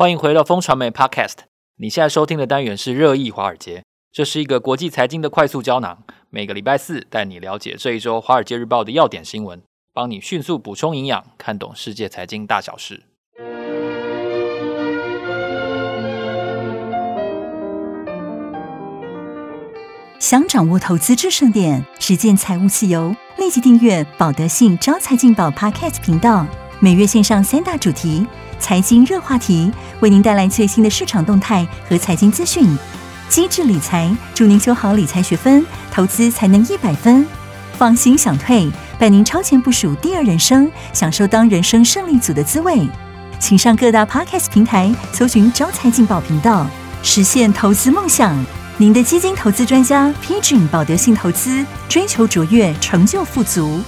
欢迎回到风传媒 Podcast。你现在收听的单元是热议华尔街，这是一个国际财经的快速胶囊。每个礼拜四带你了解这一周《华尔街日报》的要点新闻，帮你迅速补充营养，看懂世界财经大小事。想掌握投资制胜点，实践财务自由，立即订阅保德信招财进宝 Podcast 频道，每月线上三大主题。财经热话题，为您带来最新的市场动态和财经资讯。机智理财，祝您修好理财学分，投资才能一百分。放心想退，伴您超前部署第二人生，享受当人生胜利组的滋味。请上各大 Podcast 平台搜寻“招财进宝”频道，实现投资梦想。您的基金投资专家 Pigeon 保德信投资，追求卓越，成就富足。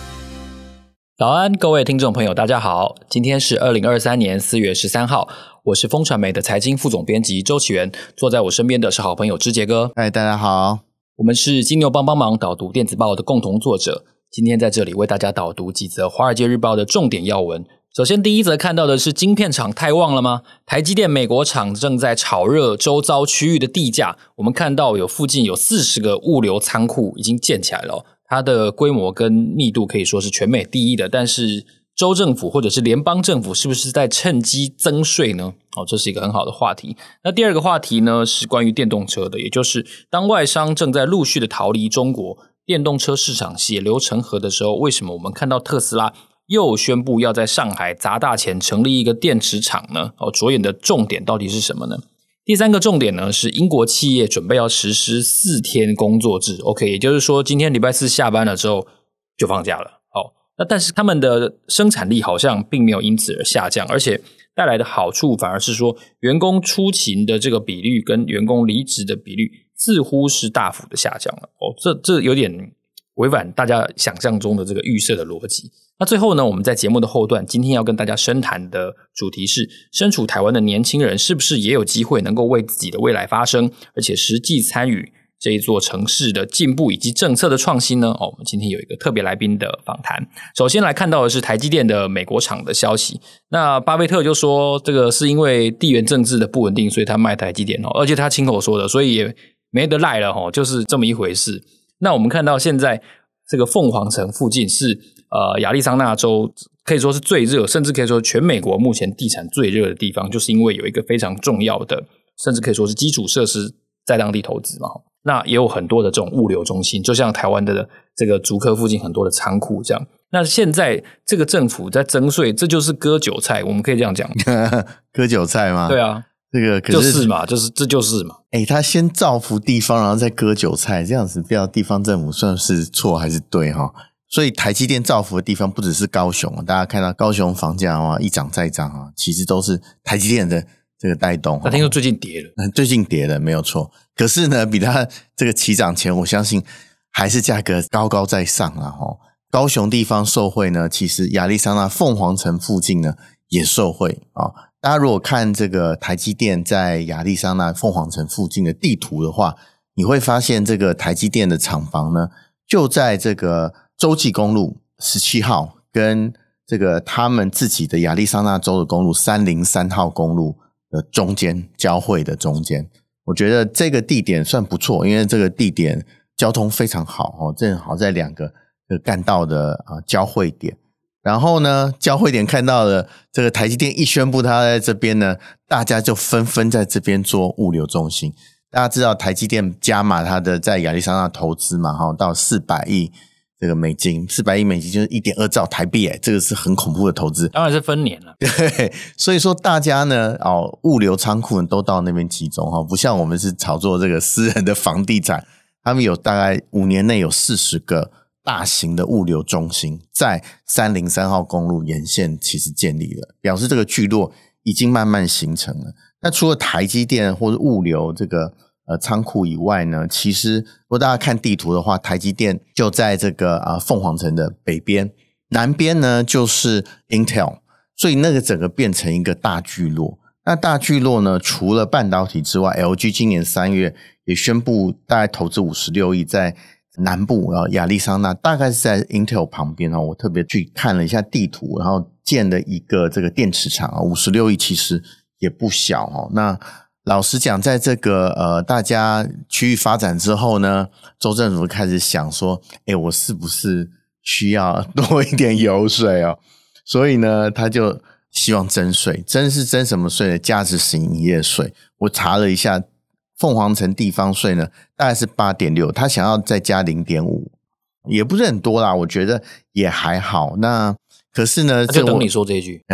早安，各位听众朋友，大家好。今天是二零二三年四月十三号，我是风传媒的财经副总编辑周启源，坐在我身边的是好朋友之杰哥。嗨，大家好，我们是金牛帮帮忙导读电子报的共同作者，今天在这里为大家导读几则《华尔街日报》的重点要闻。首先，第一则看到的是晶片厂太旺了吗？台积电美国厂正在炒热周遭区域的地价，我们看到有附近有四十个物流仓库已经建起来了。它的规模跟密度可以说是全美第一的，但是州政府或者是联邦政府是不是在趁机增税呢？哦，这是一个很好的话题。那第二个话题呢，是关于电动车的，也就是当外商正在陆续的逃离中国电动车市场，血流成河的时候，为什么我们看到特斯拉又宣布要在上海砸大钱成立一个电池厂呢？哦，着眼的重点到底是什么呢？第三个重点呢，是英国企业准备要实施四天工作制，OK，也就是说今天礼拜四下班了之后就放假了。好，那但是他们的生产力好像并没有因此而下降，而且带来的好处反而是说，员工出勤的这个比率跟员工离职的比率似乎是大幅的下降了。哦，这这有点违反大家想象中的这个预设的逻辑。那最后呢，我们在节目的后段，今天要跟大家深谈的主题是：身处台湾的年轻人是不是也有机会能够为自己的未来发声，而且实际参与这一座城市的进步以及政策的创新呢？哦，我们今天有一个特别来宾的访谈。首先来看到的是台积电的美国厂的消息。那巴菲特就说，这个是因为地缘政治的不稳定，所以他卖台积电哦，而且他亲口说的，所以也没得赖了哦，就是这么一回事。那我们看到现在这个凤凰城附近是。呃，亚利桑那州可以说是最热，甚至可以说全美国目前地产最热的地方，就是因为有一个非常重要的，甚至可以说是基础设施在当地投资嘛。那也有很多的这种物流中心，就像台湾的这个竹科附近很多的仓库这样。那现在这个政府在征税，这就是割韭菜，我们可以这样讲，割韭菜吗？对啊，这个可是就是嘛，就是这就是嘛。诶，他先造福地方，然后再割韭菜，这样子不知道地方政府算是错还是对哈？所以台积电造福的地方不只是高雄，大家看到高雄房价啊一涨再涨啊，其实都是台积电的这个带动。那听说最近跌了，最近跌了没有错。可是呢，比它这个起涨前，我相信还是价格高高在上啊。哈，高雄地方受惠呢，其实亚利桑那凤凰城附近呢也受惠啊。大家如果看这个台积电在亚利桑那凤凰城附近的地图的话，你会发现这个台积电的厂房呢就在这个。洲际公路十七号跟这个他们自己的亚利桑那州的公路三零三号公路的中间交汇的中间，我觉得这个地点算不错，因为这个地点交通非常好哦，正好在两个干道的啊交汇点。然后呢，交汇点看到了这个台积电一宣布它在这边呢，大家就纷纷在这边做物流中心。大家知道台积电加码它的在亚利桑那投资嘛，哈，到四百亿。这个美金四百亿美金就是一点二兆台币，哎，这个是很恐怖的投资。当然是分年了，对，所以说大家呢，哦，物流仓库都到那边集中哈，不像我们是炒作这个私人的房地产，他们有大概五年内有四十个大型的物流中心在三零三号公路沿线其实建立了，表示这个聚落已经慢慢形成了。那除了台积电或者物流这个。呃，仓库以外呢，其实如果大家看地图的话，台积电就在这个啊凤凰城的北边，南边呢就是 Intel，所以那个整个变成一个大聚落。那大聚落呢，除了半导体之外，LG 今年三月也宣布大概投资五十六亿在南部啊亚利桑那，大概是在 Intel 旁边啊。我特别去看了一下地图，然后建了一个这个电池厂啊，五十六亿其实也不小哦。那老实讲，在这个呃大家区域发展之后呢，州政府开始想说，哎，我是不是需要多一点油水哦？所以呢，他就希望征税，征是征什么税呢？价值型营业税。我查了一下，凤凰城地方税呢，大概是八点六，他想要再加零点五，也不是很多啦，我觉得也还好。那可是呢，就等你说这一句，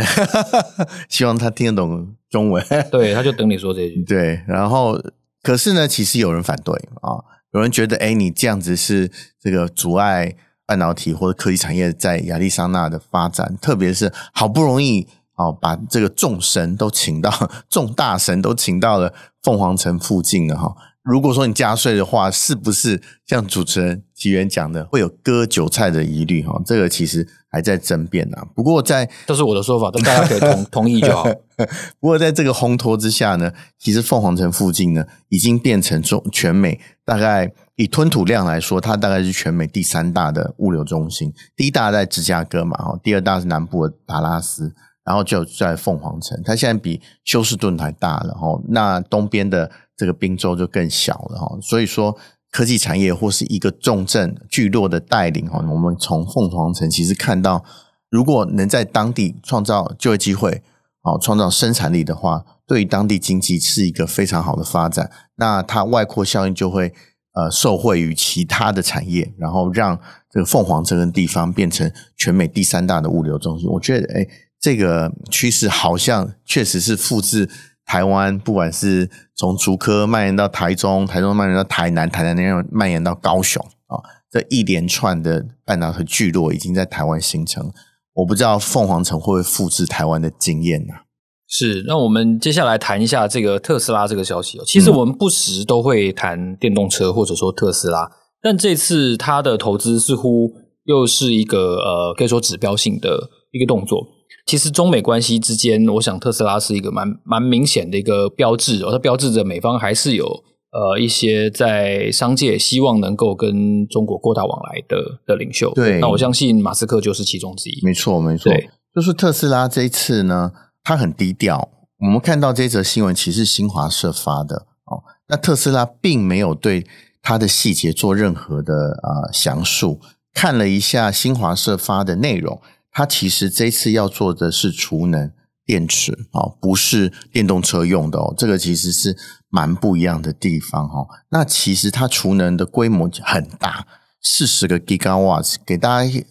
希望他听得懂中文。对，他就等你说这一句。对，然后可是呢，其实有人反对啊，有人觉得，哎，你这样子是这个阻碍半导体或者科技产业在亚利桑那的发展，特别是好不容易啊，把这个众神都请到，众大神都请到了凤凰城附近了哈。如果说你加税的话，是不是像主持人吉原讲的，会有割韭菜的疑虑哈？这个其实还在争辩呢。不过在这是我的说法，但大家可以同 同意就好。不过在这个烘托之下呢，其实凤凰城附近呢，已经变成中全美大概以吞吐量来说，它大概是全美第三大的物流中心。第一大在芝加哥嘛，哈，第二大是南部的达拉斯，然后就在凤凰城。它现在比休斯顿还大了，哈。那东边的。这个宾州就更小了哈，所以说科技产业或是一个重镇聚落的带领哈，我们从凤凰城其实看到，如果能在当地创造就业机会，哦，创造生产力的话，对于当地经济是一个非常好的发展。那它外扩效应就会呃受惠于其他的产业，然后让这个凤凰城的地方变成全美第三大的物流中心。我觉得，诶，这个趋势好像确实是复制。台湾不管是从竹科蔓延到台中，台中蔓延到台南，台南那样蔓延到高雄啊，这一连串的半导体聚落已经在台湾形成。我不知道凤凰城会不会复制台湾的经验呢？是，那我们接下来谈一下这个特斯拉这个消息。其实我们不时都会谈电动车或者说特斯拉，但这次它的投资似乎又是一个呃，可以说指标性的一个动作。其实中美关系之间，我想特斯拉是一个蛮蛮明显的一个标志哦，它标志着美方还是有呃一些在商界希望能够跟中国扩大往来的的领袖。对，那我相信马斯克就是其中之一。没错，没错，就是特斯拉这一次呢，它很低调。我们看到这则新闻，其实是新华社发的哦。那特斯拉并没有对它的细节做任何的啊详述。看了一下新华社发的内容。它其实这次要做的是储能电池啊，不是电动车用的哦。这个其实是蛮不一样的地方哈。那其实它储能的规模很大，四十个 gigawatts，给大家一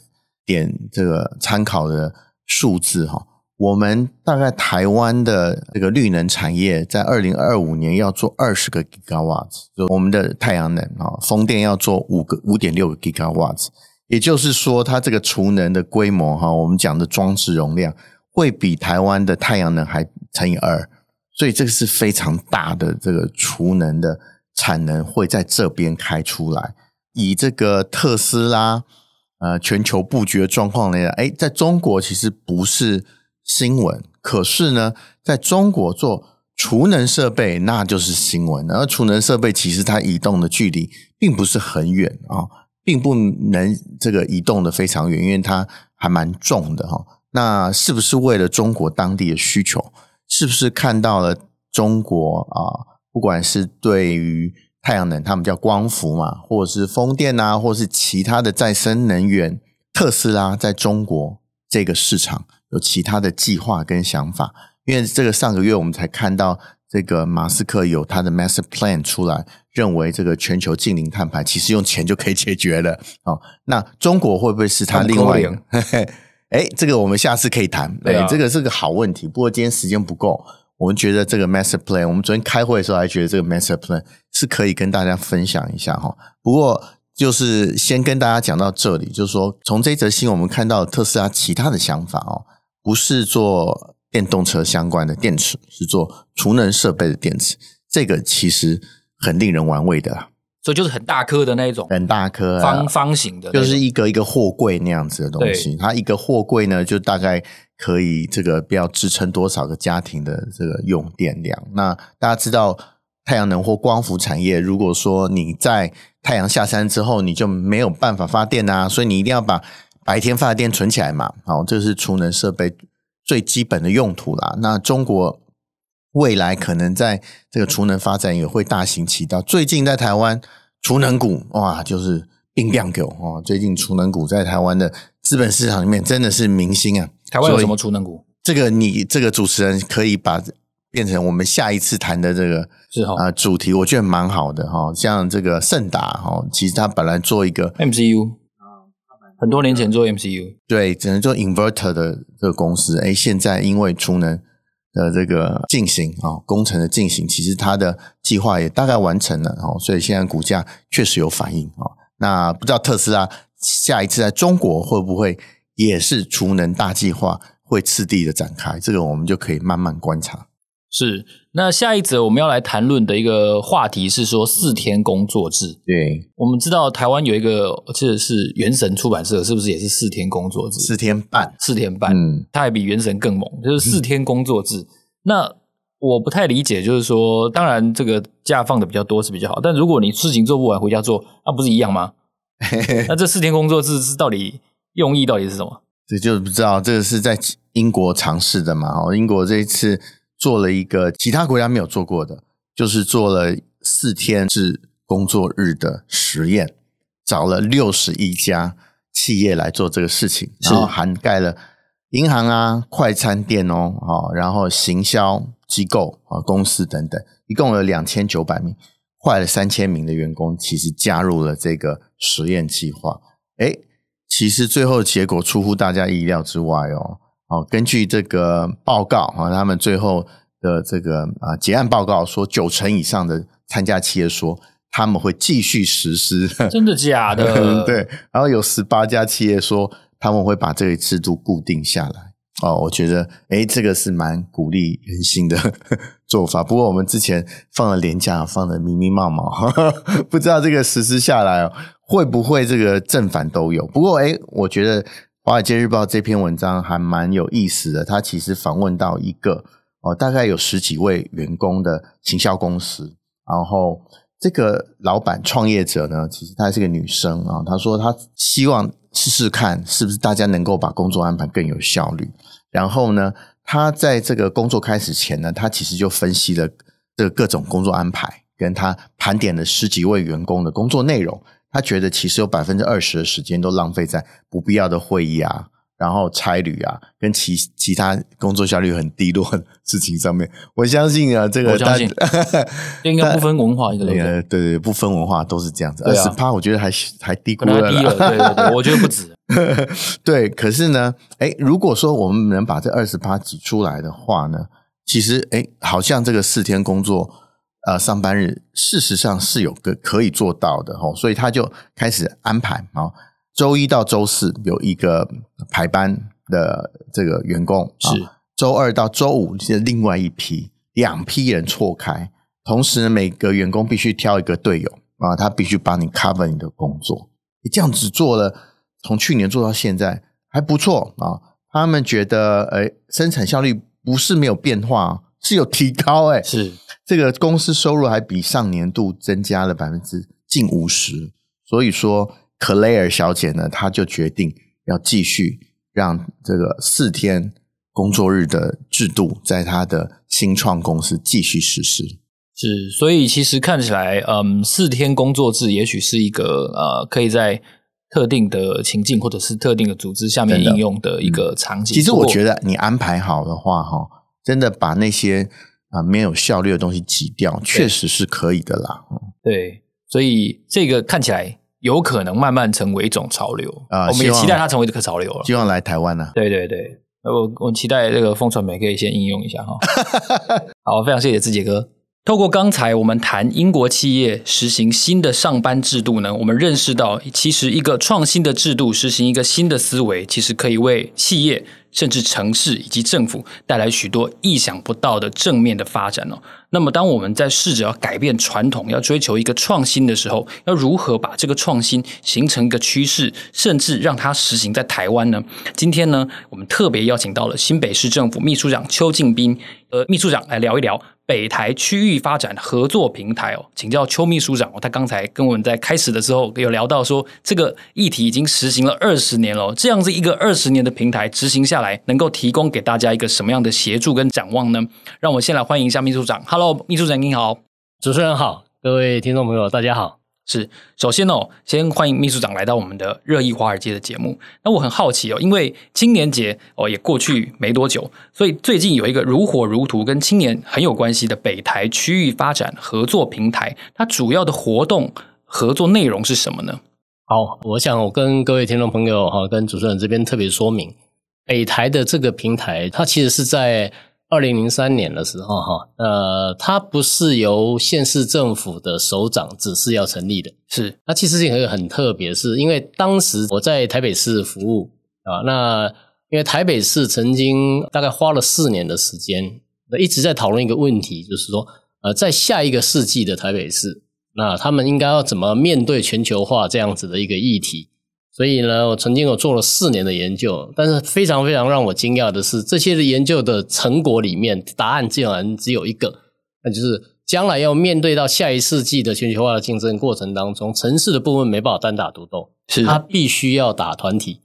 点这个参考的数字哈。我们大概台湾的这个绿能产业在二零二五年要做二十个 gigawatts，就我们的太阳能啊，风电要做五个五点六个 gigawatts。也就是说，它这个储能的规模哈，我们讲的装置容量会比台湾的太阳能还乘以二，所以这个是非常大的这个储能的产能会在这边开出来。以这个特斯拉呃全球布局的状况来讲，诶，在中国其实不是新闻，可是呢，在中国做储能设备那就是新闻。而储能设备其实它移动的距离并不是很远啊。并不能这个移动的非常远，因为它还蛮重的哈。那是不是为了中国当地的需求？是不是看到了中国啊？不管是对于太阳能，他们叫光伏嘛，或者是风电啊，或者是其他的再生能源，特斯拉在中国这个市场有其他的计划跟想法？因为这个上个月我们才看到。这个马斯克有他的 master plan 出来，认为这个全球净零碳排其实用钱就可以解决了。哦，那中国会不会是他另外一个？哎，这个我们下次可以谈。哎，这个是个好问题。不过今天时间不够，我们觉得这个 master plan，我们昨天开会的时候还觉得这个 master plan 是可以跟大家分享一下哈。不过就是先跟大家讲到这里，就是说从这则新闻我们看到特斯拉其他的想法哦，不是做。电动车相关的电池是做储能设备的电池，这个其实很令人玩味的，所以就是很大颗的那种，很大颗方方形的，就是一个一个货柜那样子的东西。它一个货柜呢，就大概可以这个不要支撑多少个家庭的这个用电量。那大家知道太阳能或光伏产业，如果说你在太阳下山之后，你就没有办法发电啊，所以你一定要把白天发的电存起来嘛。好，这是储能设备。最基本的用途啦。那中国未来可能在这个储能发展也会大行其道。最近在台湾储能股哇，就是冰亮狗哦。最近储能股在台湾的资本市场里面真的是明星啊。台湾有什么储能股？这个你这个主持人可以把变成我们下一次谈的这个是哈啊主题，我觉得蛮好的哈。像这个盛达哈，其实他本来做一个 MCU，很多年前做 MCU，对，只能做 inverter 的这个公司，哎，现在因为储能。的这个进行啊，工程的进行，其实它的计划也大概完成了哦，所以现在股价确实有反应啊。那不知道特斯拉下一次在中国会不会也是储能大计划会次第的展开？这个我们就可以慢慢观察。是，那下一则我们要来谈论的一个话题是说四天工作制。对，我们知道台湾有一个，这是原神出版社，是不是也是四天工作制？四天半，四天半，嗯，它还比原神更猛，就是四天工作制。嗯、那我不太理解，就是说，当然这个假放的比较多是比较好，但如果你事情做不完回家做，那、啊、不是一样吗？那这四天工作制是到底用意到底是什么？这就不知道，这个是在英国尝试的嘛？哦，英国这一次。做了一个其他国家没有做过的，就是做了四天制工作日的实验，找了六十一家企业来做这个事情，然后涵盖了银行啊、快餐店哦，啊，然后行销机构啊、公司等等，一共有两千九百名，快了三千名的员工，其实加入了这个实验计划。哎，其实最后的结果出乎大家意料之外哦。哦，根据这个报告啊，他们最后的这个啊结案报告说，九成以上的参加企业说他们会继续实施。真的假的？对。然后有十八家企业说他们会把这个制度固定下来。哦，我觉得诶这个是蛮鼓励人心的 做法。不过我们之前放了连假，放的密密麻麻，不知道这个实施下来哦，会不会这个正反都有？不过诶我觉得。华尔街日报这篇文章还蛮有意思的，他其实访问到一个哦，大概有十几位员工的行销公司，然后这个老板创业者呢，其实她是个女生啊，她说她希望试试看是不是大家能够把工作安排更有效率。然后呢，她在这个工作开始前呢，她其实就分析了这各种工作安排，跟她盘点了十几位员工的工作内容。他觉得其实有百分之二十的时间都浪费在不必要的会议啊，然后差旅啊，跟其其他工作效率很低落的事情上面。我相信啊，这个我相信 应该不分文化，对对对，对不分文化都是这样子。二十趴我觉得还还低估了，低了，对对对，我觉得不止。对，可是呢，哎，如果说我们能把这二十趴挤出来的话呢，其实哎，好像这个四天工作。呃，上班日事实上是有个可以做到的哦，所以他就开始安排啊，周一到周四有一个排班的这个员工，是。周二到周五是另外一批，两批人错开，同时呢，每个员工必须挑一个队友啊，他必须帮你 cover 你的工作，你这样子做了，从去年做到现在还不错啊，他们觉得诶生产效率不是没有变化，是有提高诶是。这个公司收入还比上年度增加了百分之近五十，所以说克莱尔小姐呢，她就决定要继续让这个四天工作日的制度在她的新创公司继续实施。是，所以其实看起来，嗯，四天工作制也许是一个呃，可以在特定的情境或者是特定的组织下面应用的一个场景。其实我觉得你安排好的话，哈，真的把那些。啊，没有效率的东西挤掉，确实是可以的啦。对，所以这个看起来有可能慢慢成为一种潮流啊。我们也期待它成为这个潮流了。希望来台湾呢、啊？对对对，我我期待这个风传媒可以先应用一下哈。好，非常谢谢志杰哥。透过刚才我们谈英国企业实行新的上班制度呢，我们认识到，其实一个创新的制度实行一个新的思维，其实可以为企业。甚至城市以及政府带来许多意想不到的正面的发展哦。那么，当我们在试着要改变传统，要追求一个创新的时候，要如何把这个创新形成一个趋势，甚至让它实行在台湾呢？今天呢，我们特别邀请到了新北市政府秘书长邱敬斌，呃，秘书长来聊一聊北台区域发展合作平台哦，请教邱秘书长哦，他刚才跟我们在开始的时候有聊到说，这个议题已经实行了二十年了，这样子一个二十年的平台执行下来，能够提供给大家一个什么样的协助跟展望呢？让我先来欢迎一下秘书长，Hello，秘书长您好，主持人好，各位听众朋友大家好。是，首先哦，先欢迎秘书长来到我们的热议华尔街的节目。那我很好奇哦，因为青年节哦也过去没多久，所以最近有一个如火如荼跟青年很有关系的北台区域发展合作平台，它主要的活动合作内容是什么呢？好，我想我跟各位听众朋友哈，跟主持人这边特别说明，北台的这个平台，它其实是在。二零零三年的时候，哈，呃，它不是由县市政府的首长指示要成立的，是。那其实是一个很特别，是因为当时我在台北市服务啊，那因为台北市曾经大概花了四年的时间，一直在讨论一个问题，就是说，呃，在下一个世纪的台北市，那他们应该要怎么面对全球化这样子的一个议题。所以呢，我曾经有做了四年的研究，但是非常非常让我惊讶的是，这些的研究的成果里面，答案竟然只有一个，那就是将来要面对到下一世纪的全球化的竞争过程当中，城市的部分没办法单打独斗，是它必须要打团体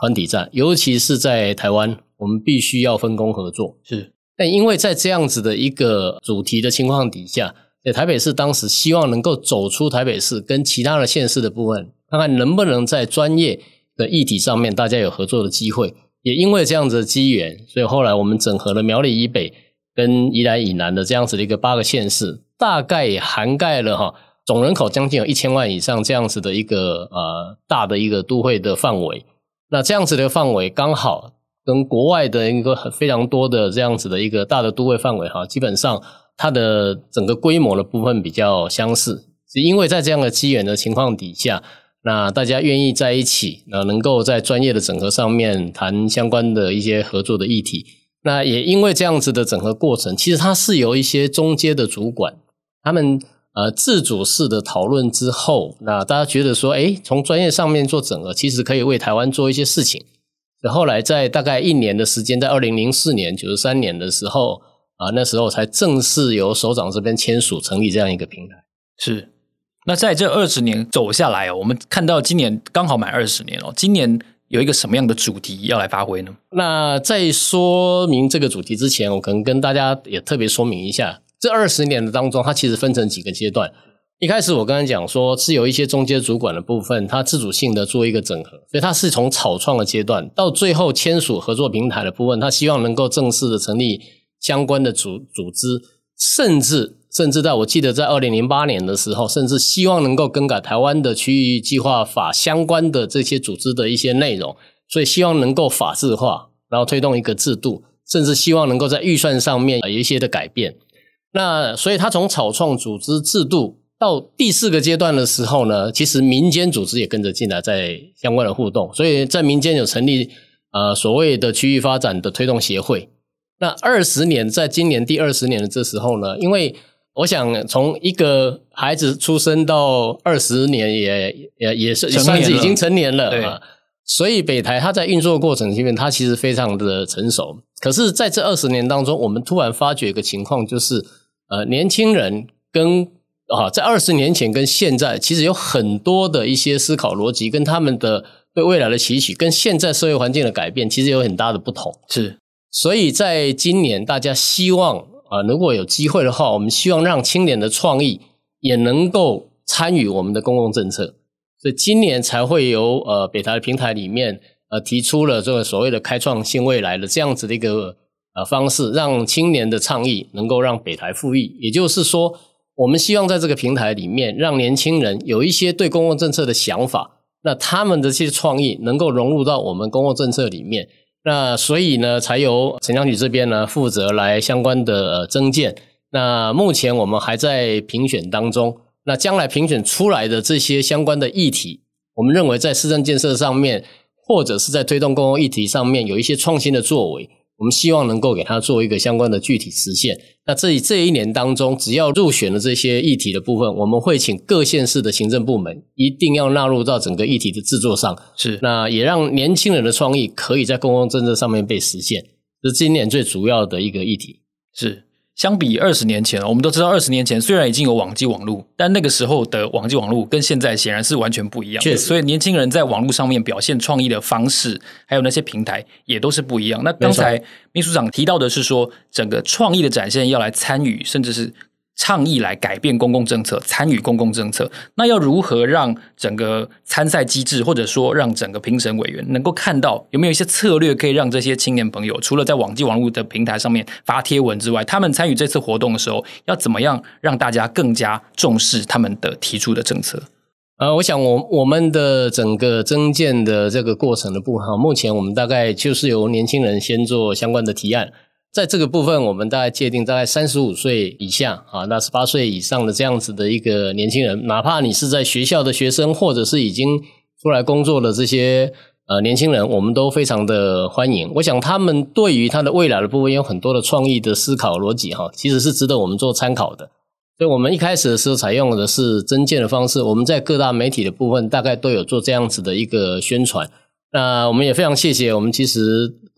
团体战，尤其是在台湾，我们必须要分工合作。是，但因为在这样子的一个主题的情况底下，在台北市当时希望能够走出台北市跟其他的县市的部分。看看能不能在专业的议题上面，大家有合作的机会。也因为这样子的机缘，所以后来我们整合了苗栗以北跟宜兰以南的这样子的一个八个县市，大概涵盖了哈总人口将近有一千万以上这样子的一个呃大的一个都会的范围。那这样子的范围刚好跟国外的一个非常多的这样子的一个大的都会范围哈，基本上它的整个规模的部分比较相似。是因为在这样的机缘的情况底下。那大家愿意在一起，那能够在专业的整合上面谈相关的一些合作的议题。那也因为这样子的整合过程，其实它是由一些中阶的主管，他们呃自主式的讨论之后，那大家觉得说，诶，从专业上面做整合，其实可以为台湾做一些事情。后来在大概一年的时间，在二零零四年九十三年的时候啊，那时候才正式由首长这边签署成立这样一个平台。是。那在这二十年走下来哦，我们看到今年刚好满二十年哦。今年有一个什么样的主题要来发挥呢？那在说明这个主题之前，我可能跟大家也特别说明一下，这二十年的当中，它其实分成几个阶段。一开始我刚才讲说，是有一些中间主管的部分，它自主性的做一个整合，所以它是从草创的阶段到最后签署合作平台的部分，它希望能够正式的成立相关的组组织，甚至。甚至在我记得，在二零零八年的时候，甚至希望能够更改台湾的区域计划法相关的这些组织的一些内容，所以希望能够法制化，然后推动一个制度，甚至希望能够在预算上面有一些的改变。那所以他从草创组织制度到第四个阶段的时候呢，其实民间组织也跟着进来，在相关的互动，所以在民间有成立呃所谓的区域发展的推动协会。那二十年，在今年第二十年的这时候呢，因为我想从一个孩子出生到二十年也，也也也是算是已经成年了啊。所以北台它在运作过程里面，它其实非常的成熟。可是，在这二十年当中，我们突然发觉一个情况，就是呃，年轻人跟啊，在二十年前跟现在，其实有很多的一些思考逻辑，跟他们的对未来的期许，跟现在社会环境的改变，其实有很大的不同。是，所以在今年，大家希望。啊，如果有机会的话，我们希望让青年的创意也能够参与我们的公共政策，所以今年才会由呃北台的平台里面呃提出了这个所谓的开创新未来的这样子的一个呃方式，让青年的倡议能够让北台富裕。也就是说，我们希望在这个平台里面，让年轻人有一些对公共政策的想法，那他们的这些创意能够融入到我们公共政策里面。那所以呢，才由陈江举这边呢负责来相关的增建。那目前我们还在评选当中。那将来评选出来的这些相关的议题，我们认为在市政建设上面，或者是在推动公共议题上面有一些创新的作为。我们希望能够给他做一个相关的具体实现。那这里这一年当中，只要入选了这些议题的部分，我们会请各县市的行政部门一定要纳入到整个议题的制作上。是，那也让年轻人的创意可以在公共政策上面被实现，这是今年最主要的一个议题。是。相比二十年前，我们都知道二十年前虽然已经有网际网络，但那个时候的网际网络跟现在显然是完全不一样的。确实，所以年轻人在网络上面表现创意的方式，还有那些平台也都是不一样。那刚才秘书长提到的是说，整个创意的展现要来参与，甚至是。倡议来改变公共政策，参与公共政策，那要如何让整个参赛机制，或者说让整个评审委员能够看到有没有一些策略，可以让这些青年朋友，除了在网际网络的平台上面发贴文之外，他们参与这次活动的时候，要怎么样让大家更加重视他们的提出的政策？呃，我想我我们的整个增建的这个过程的部分，目前我们大概就是由年轻人先做相关的提案。在这个部分，我们大概界定大概三十五岁以下啊，那十八岁以上的这样子的一个年轻人，哪怕你是在学校的学生，或者是已经出来工作的这些呃年轻人，我们都非常的欢迎。我想他们对于他的未来的部分有很多的创意的思考逻辑哈，其实是值得我们做参考的。所以我们一开始的时候采用的是征件的方式，我们在各大媒体的部分大概都有做这样子的一个宣传。那我们也非常谢谢，我们其实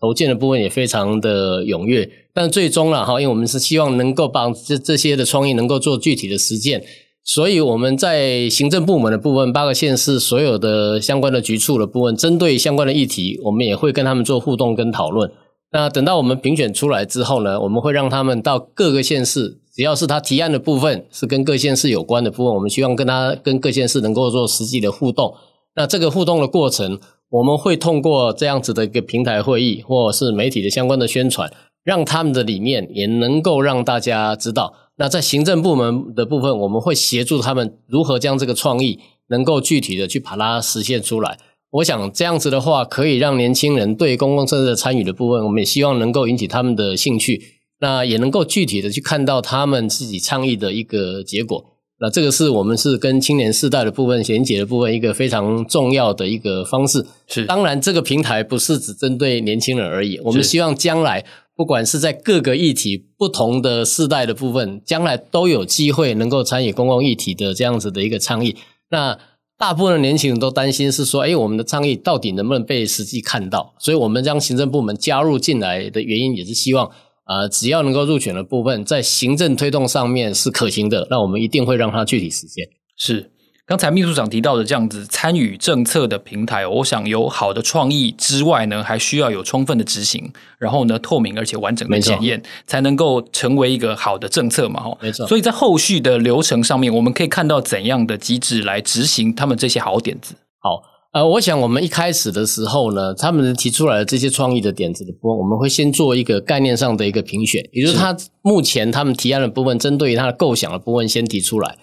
投件的部分也非常的踊跃，但最终了哈，因为我们是希望能够把这这些的创意能够做具体的实践，所以我们在行政部门的部分，八个县市所有的相关的局处的部分，针对相关的议题，我们也会跟他们做互动跟讨论。那等到我们评选出来之后呢，我们会让他们到各个县市，只要是他提案的部分是跟各县市有关的部分，我们希望跟他跟各县市能够做实际的互动。那这个互动的过程。我们会通过这样子的一个平台会议，或是媒体的相关的宣传，让他们的理念也能够让大家知道。那在行政部门的部分，我们会协助他们如何将这个创意能够具体的去把它实现出来。我想这样子的话，可以让年轻人对公共政策参与的部分，我们也希望能够引起他们的兴趣，那也能够具体的去看到他们自己倡议的一个结果。那这个是我们是跟青年世代的部分衔接的部分一个非常重要的一个方式。是，当然这个平台不是只针对年轻人而已。我们希望将来不管是在各个议题不同的世代的部分，将来都有机会能够参与公共议题的这样子的一个倡议。那大部分的年轻人都担心是说，哎，我们的倡议到底能不能被实际看到？所以我们将行政部门加入进来的原因，也是希望。啊，只要能够入选的部分，在行政推动上面是可行的，那我们一定会让它具体实现。是，刚才秘书长提到的这样子参与政策的平台，我想有好的创意之外呢，还需要有充分的执行，然后呢，透明而且完整的检验，才能够成为一个好的政策嘛。没错。所以在后续的流程上面，我们可以看到怎样的机制来执行他们这些好点子。好。呃，我想我们一开始的时候呢，他们提出来的这些创意的点子的部分，我们会先做一个概念上的一个评选，也就是他目前他们提案的部分，针对于他的构想的部分先提出来。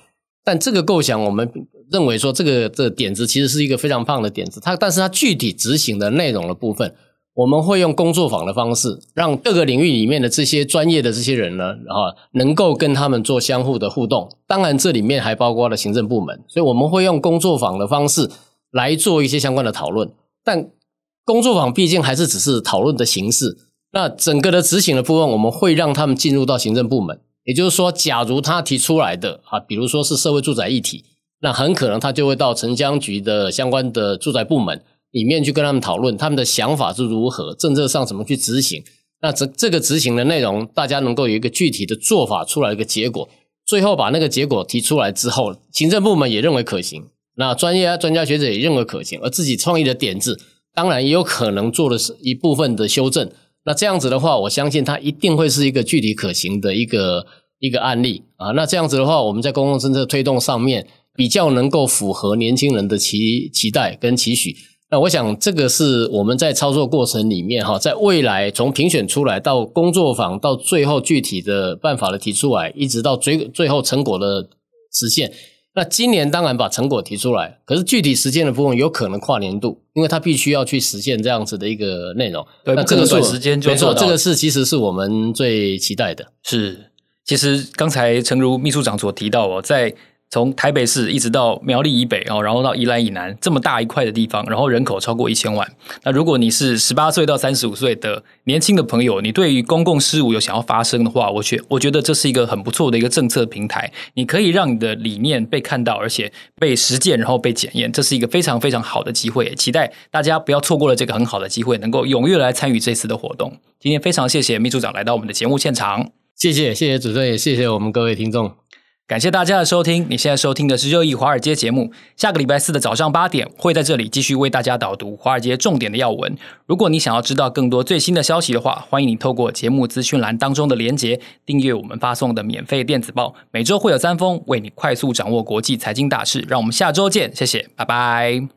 但这个构想，我们认为说这个这个点子其实是一个非常棒的点子，它但是它具体执行的内容的部分，我们会用工作坊的方式，让各个领域里面的这些专业的这些人呢，啊，能够跟他们做相互的互动。当然，这里面还包括了行政部门，所以我们会用工作坊的方式。来做一些相关的讨论，但工作坊毕竟还是只是讨论的形式。那整个的执行的部分，我们会让他们进入到行政部门。也就是说，假如他提出来的啊，比如说是社会住宅议题，那很可能他就会到城乡局的相关的住宅部门里面去跟他们讨论，他们的想法是如何，政策上怎么去执行。那这这个执行的内容，大家能够有一个具体的做法出来一个结果，最后把那个结果提出来之后，行政部门也认为可行。那专业啊，专家学者也认为可行，而自己创意的点子，当然也有可能做的是一部分的修正。那这样子的话，我相信它一定会是一个具体可行的一个一个案例啊。那这样子的话，我们在公共政策推动上面比较能够符合年轻人的期期待跟期许。那我想这个是我们在操作过程里面哈，在未来从评选出来到工作坊到最后具体的办法的提出来，一直到最最后成果的实现。那今年当然把成果提出来，可是具体实践的部分有可能跨年度，因为它必须要去实现这样子的一个内容。对，那这个短时间就没错，这个是其实是我们最期待的。是，其实刚才诚如秘书长所提到哦，在。从台北市一直到苗栗以北哦，然后到宜兰以南这么大一块的地方，然后人口超过一千万。那如果你是十八岁到三十五岁的年轻的朋友，你对于公共事务有想要发声的话，我觉我觉得这是一个很不错的一个政策平台。你可以让你的理念被看到，而且被实践，然后被检验，这是一个非常非常好的机会。期待大家不要错过了这个很好的机会，能够踊跃来参与这次的活动。今天非常谢谢秘书长来到我们的节目现场。谢谢谢谢主持人，也谢谢我们各位听众。感谢大家的收听，你现在收听的是热议华尔街节目。下个礼拜四的早上八点，会在这里继续为大家导读华尔街重点的要闻。如果你想要知道更多最新的消息的话，欢迎你透过节目资讯栏当中的连结，订阅我们发送的免费电子报。每周会有三封，为你快速掌握国际财经大事。让我们下周见，谢谢，拜拜。